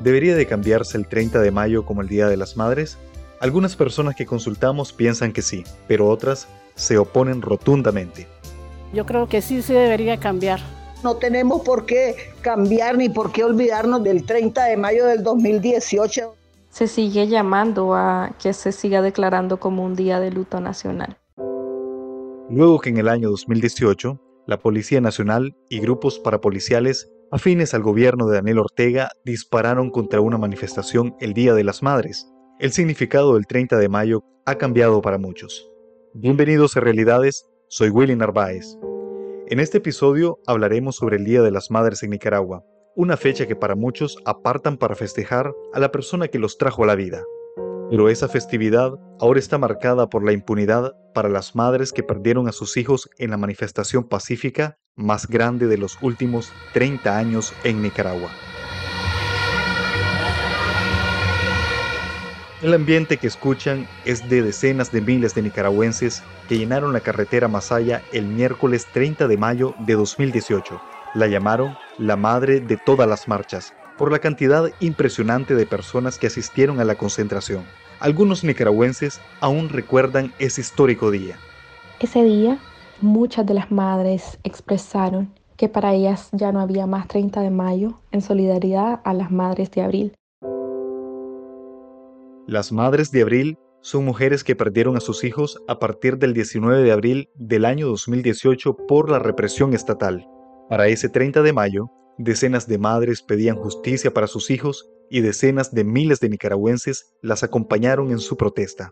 ¿Debería de cambiarse el 30 de mayo como el Día de las Madres? Algunas personas que consultamos piensan que sí, pero otras se oponen rotundamente. Yo creo que sí se debería cambiar. No tenemos por qué cambiar ni por qué olvidarnos del 30 de mayo del 2018. Se sigue llamando a que se siga declarando como un día de luto nacional. Luego que en el año 2018, la Policía Nacional y grupos parapoliciales afines al gobierno de Daniel Ortega dispararon contra una manifestación el Día de las Madres. El significado del 30 de mayo ha cambiado para muchos. Bienvenidos a Realidades, soy Willy Narváez. En este episodio hablaremos sobre el Día de las Madres en Nicaragua, una fecha que para muchos apartan para festejar a la persona que los trajo a la vida. Pero esa festividad ahora está marcada por la impunidad para las madres que perdieron a sus hijos en la manifestación pacífica más grande de los últimos 30 años en Nicaragua. El ambiente que escuchan es de decenas de miles de nicaragüenses que llenaron la carretera Masaya el miércoles 30 de mayo de 2018. La llamaron la madre de todas las marchas, por la cantidad impresionante de personas que asistieron a la concentración. Algunos nicaragüenses aún recuerdan ese histórico día. Ese día, muchas de las madres expresaron que para ellas ya no había más 30 de mayo en solidaridad a las madres de abril las madres de abril son mujeres que perdieron a sus hijos a partir del 19 de abril del año 2018 por la represión estatal. Para ese 30 de mayo, decenas de madres pedían justicia para sus hijos y decenas de miles de nicaragüenses las acompañaron en su protesta.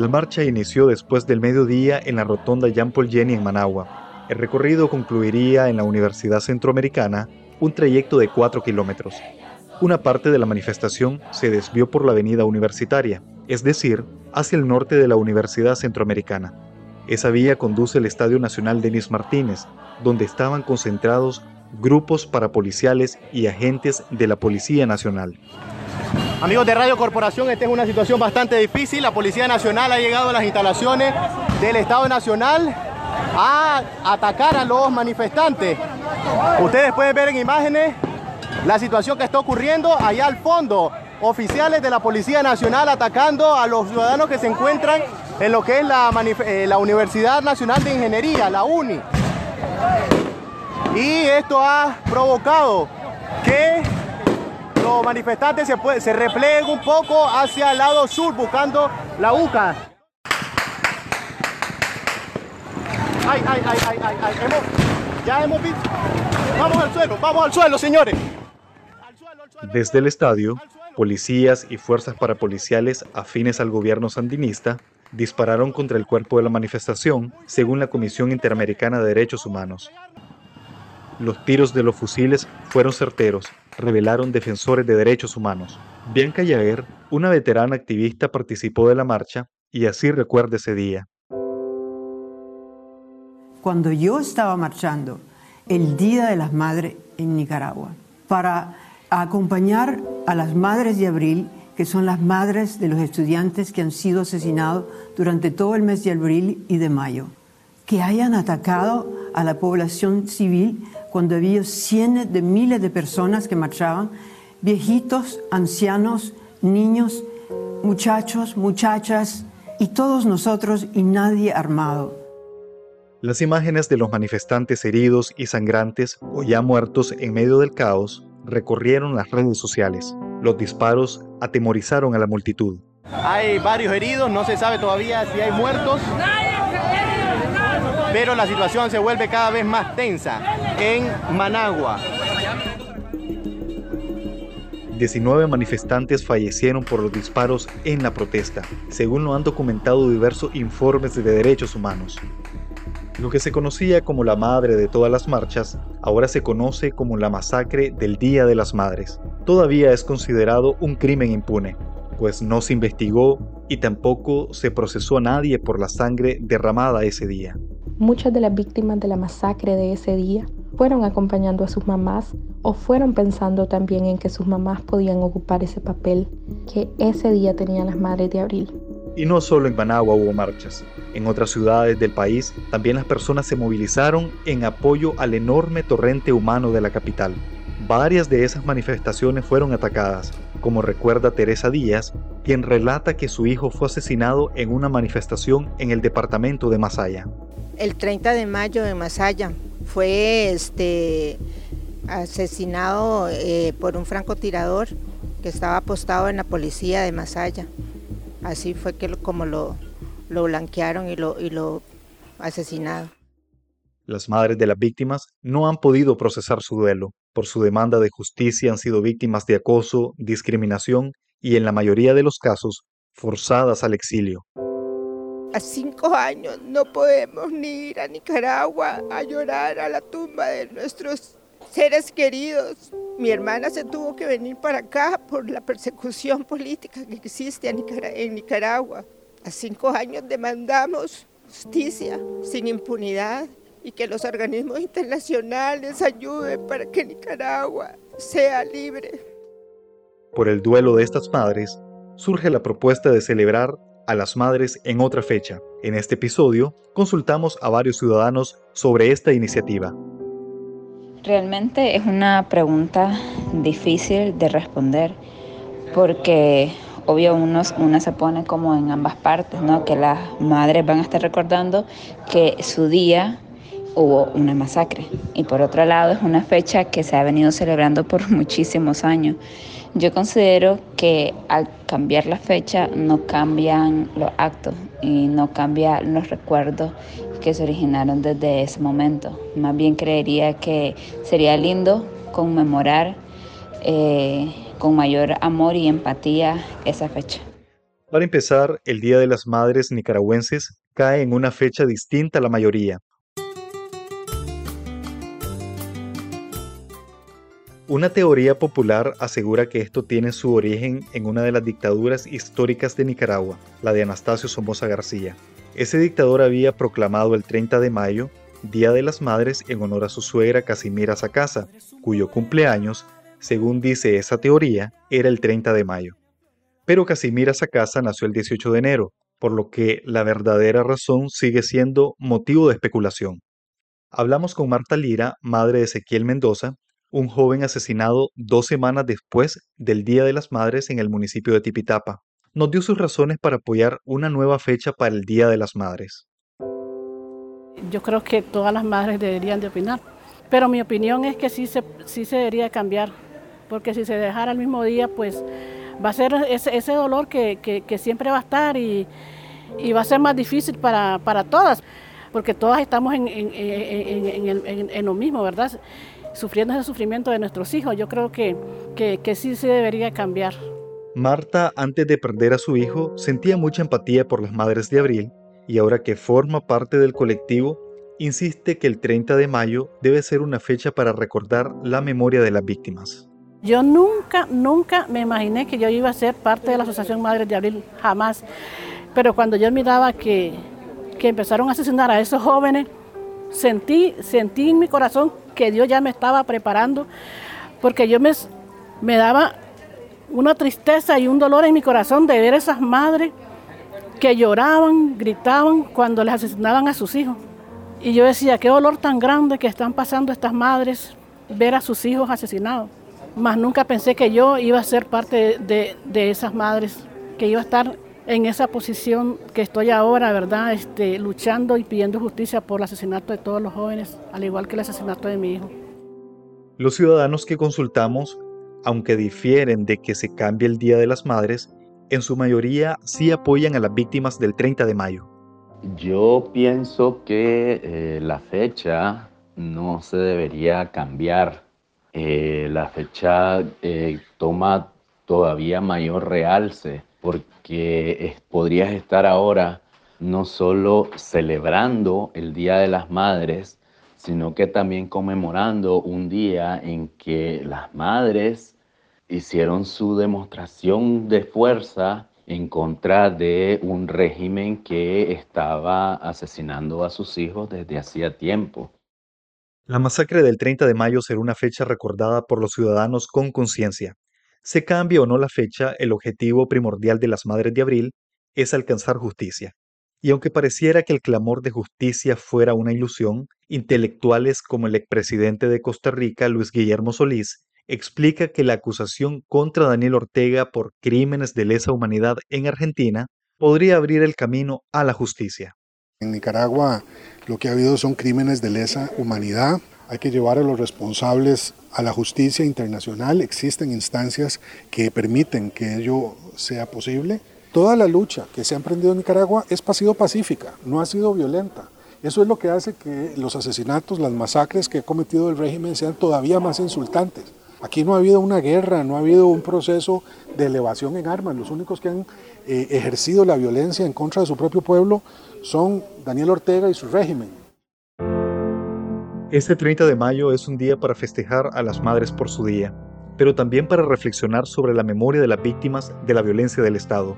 La marcha inició después del mediodía en la rotonda Jean Paul Jenny en Managua. El recorrido concluiría en la Universidad Centroamericana, un trayecto de 4 kilómetros. Una parte de la manifestación se desvió por la avenida universitaria, es decir, hacia el norte de la Universidad Centroamericana. Esa vía conduce al Estadio Nacional Denis Martínez, donde estaban concentrados grupos parapoliciales y agentes de la Policía Nacional. Amigos de Radio Corporación, esta es una situación bastante difícil. La Policía Nacional ha llegado a las instalaciones del Estado Nacional a atacar a los manifestantes. Ustedes pueden ver en imágenes la situación que está ocurriendo allá al fondo. Oficiales de la Policía Nacional atacando a los ciudadanos que se encuentran en lo que es la, eh, la Universidad Nacional de Ingeniería, la UNI. Y esto ha provocado los manifestantes se, se repleguen un poco hacia el lado sur buscando la UCA. Ay, ay, ay, ay, ay. ya hemos visto. Vamos al suelo, vamos al suelo, señores. Desde el estadio, policías y fuerzas parapoliciales afines al gobierno sandinista dispararon contra el cuerpo de la manifestación, según la Comisión Interamericana de Derechos Humanos. Los tiros de los fusiles fueron certeros, revelaron defensores de derechos humanos. Bianca Yaguer, una veterana activista, participó de la marcha y así recuerda ese día. Cuando yo estaba marchando el Día de las Madres en Nicaragua, para acompañar a las madres de abril, que son las madres de los estudiantes que han sido asesinados durante todo el mes de abril y de mayo, que hayan atacado a la población civil cuando había cientos de miles de personas que marchaban, viejitos, ancianos, niños, muchachos, muchachas y todos nosotros y nadie armado. Las imágenes de los manifestantes heridos y sangrantes o ya muertos en medio del caos recorrieron las redes sociales. Los disparos atemorizaron a la multitud. Hay varios heridos, no se sabe todavía si hay muertos, pero la situación se vuelve cada vez más tensa en Managua. 19 manifestantes fallecieron por los disparos en la protesta, según lo han documentado diversos informes de derechos humanos. Lo que se conocía como la madre de todas las marchas, ahora se conoce como la masacre del Día de las Madres. Todavía es considerado un crimen impune, pues no se investigó y tampoco se procesó a nadie por la sangre derramada ese día. Muchas de las víctimas de la masacre de ese día fueron acompañando a sus mamás o fueron pensando también en que sus mamás podían ocupar ese papel que ese día tenían las madres de abril. Y no solo en Managua hubo marchas. En otras ciudades del país también las personas se movilizaron en apoyo al enorme torrente humano de la capital. Varias de esas manifestaciones fueron atacadas, como recuerda Teresa Díaz, quien relata que su hijo fue asesinado en una manifestación en el departamento de Masaya. El 30 de mayo en Masaya fue este, asesinado eh, por un francotirador que estaba apostado en la policía de Masaya. Así fue que como lo, lo blanquearon y lo, y lo asesinaron. Las madres de las víctimas no han podido procesar su duelo. Por su demanda de justicia han sido víctimas de acoso, discriminación y en la mayoría de los casos forzadas al exilio. A cinco años no podemos ni ir a Nicaragua a llorar a la tumba de nuestros seres queridos. Mi hermana se tuvo que venir para acá por la persecución política que existe en Nicaragua. A cinco años demandamos justicia sin impunidad y que los organismos internacionales ayuden para que Nicaragua sea libre. Por el duelo de estas madres, surge la propuesta de celebrar a las madres en otra fecha. En este episodio, consultamos a varios ciudadanos sobre esta iniciativa. Realmente es una pregunta difícil de responder porque obvio uno, una se pone como en ambas partes, ¿no? Que las madres van a estar recordando que su día hubo una masacre y por otro lado es una fecha que se ha venido celebrando por muchísimos años. Yo considero que al cambiar la fecha no cambian los actos y no cambian los recuerdos que se originaron desde ese momento. Más bien creería que sería lindo conmemorar eh, con mayor amor y empatía esa fecha. Para empezar, el Día de las Madres nicaragüenses cae en una fecha distinta a la mayoría, Una teoría popular asegura que esto tiene su origen en una de las dictaduras históricas de Nicaragua, la de Anastasio Somoza García. Ese dictador había proclamado el 30 de mayo Día de las Madres en honor a su suegra Casimira Sacasa, cuyo cumpleaños, según dice esa teoría, era el 30 de mayo. Pero Casimira Sacasa nació el 18 de enero, por lo que la verdadera razón sigue siendo motivo de especulación. Hablamos con Marta Lira, madre de Ezequiel Mendoza, un joven asesinado dos semanas después del Día de las Madres en el municipio de Tipitapa. Nos dio sus razones para apoyar una nueva fecha para el Día de las Madres. Yo creo que todas las madres deberían de opinar, pero mi opinión es que sí se, sí se debería cambiar, porque si se dejara el mismo día, pues va a ser ese, dolor que, siempre va a estar y, va a ser más difícil para, todas, porque todas estamos en, en lo mismo, ¿verdad? Sufriendo ese sufrimiento de nuestros hijos. Yo creo que, que, sí se debería cambiar. Marta, antes de perder a su hijo, sentía mucha empatía por las madres de abril y ahora que forma parte del colectivo, insiste que el 30 de mayo debe ser una fecha para recordar la memoria de las víctimas. Yo nunca, nunca me imaginé que yo iba a ser parte de la Asociación Madres de Abril, jamás. Pero cuando yo miraba que, que empezaron a asesinar a esos jóvenes, sentí, sentí en mi corazón que Dios ya me estaba preparando, porque yo me, me daba una tristeza y un dolor en mi corazón de ver esas madres que lloraban, gritaban cuando les asesinaban a sus hijos. Y yo decía, qué dolor tan grande que están pasando estas madres ver a sus hijos asesinados. Mas nunca pensé que yo iba a ser parte de, de esas madres, que iba a estar en esa posición que estoy ahora, ¿verdad? Este, luchando y pidiendo justicia por el asesinato de todos los jóvenes, al igual que el asesinato de mi hijo. Los ciudadanos que consultamos, aunque difieren de que se cambie el Día de las Madres, en su mayoría sí apoyan a las víctimas del 30 de mayo. Yo pienso que eh, la fecha no se debería cambiar. Eh, la fecha eh, toma todavía mayor realce porque podrías estar ahora no solo celebrando el Día de las Madres, sino que también conmemorando un día en que las madres hicieron su demostración de fuerza en contra de un régimen que estaba asesinando a sus hijos desde hacía tiempo. La masacre del 30 de mayo será una fecha recordada por los ciudadanos con conciencia, se cambie o no la fecha, el objetivo primordial de las Madres de Abril es alcanzar justicia. Y aunque pareciera que el clamor de justicia fuera una ilusión, intelectuales como el expresidente de Costa Rica, Luis Guillermo Solís, explica que la acusación contra Daniel Ortega por crímenes de lesa humanidad en Argentina podría abrir el camino a la justicia. En Nicaragua lo que ha habido son crímenes de lesa humanidad. Hay que llevar a los responsables a la justicia internacional. Existen instancias que permiten que ello sea posible. Toda la lucha que se ha emprendido en Nicaragua es ha sido pacífica, no ha sido violenta. Eso es lo que hace que los asesinatos, las masacres que ha cometido el régimen sean todavía más insultantes. Aquí no ha habido una guerra, no ha habido un proceso de elevación en armas. Los únicos que han eh, ejercido la violencia en contra de su propio pueblo son Daniel Ortega y su régimen. Este 30 de mayo es un día para festejar a las madres por su día, pero también para reflexionar sobre la memoria de las víctimas de la violencia del Estado.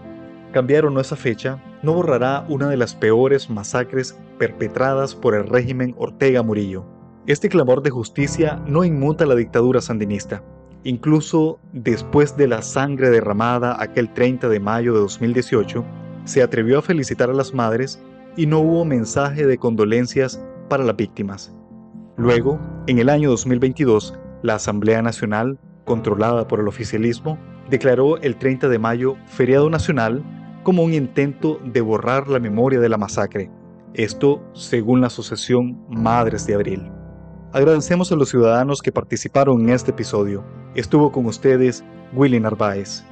Cambiar o no esa fecha no borrará una de las peores masacres perpetradas por el régimen Ortega Murillo. Este clamor de justicia no inmuta la dictadura sandinista. Incluso después de la sangre derramada aquel 30 de mayo de 2018, se atrevió a felicitar a las madres y no hubo mensaje de condolencias para las víctimas. Luego, en el año 2022, la Asamblea Nacional, controlada por el oficialismo, declaró el 30 de mayo feriado nacional como un intento de borrar la memoria de la masacre. Esto según la Asociación Madres de Abril. Agradecemos a los ciudadanos que participaron en este episodio. Estuvo con ustedes Willy Narváez.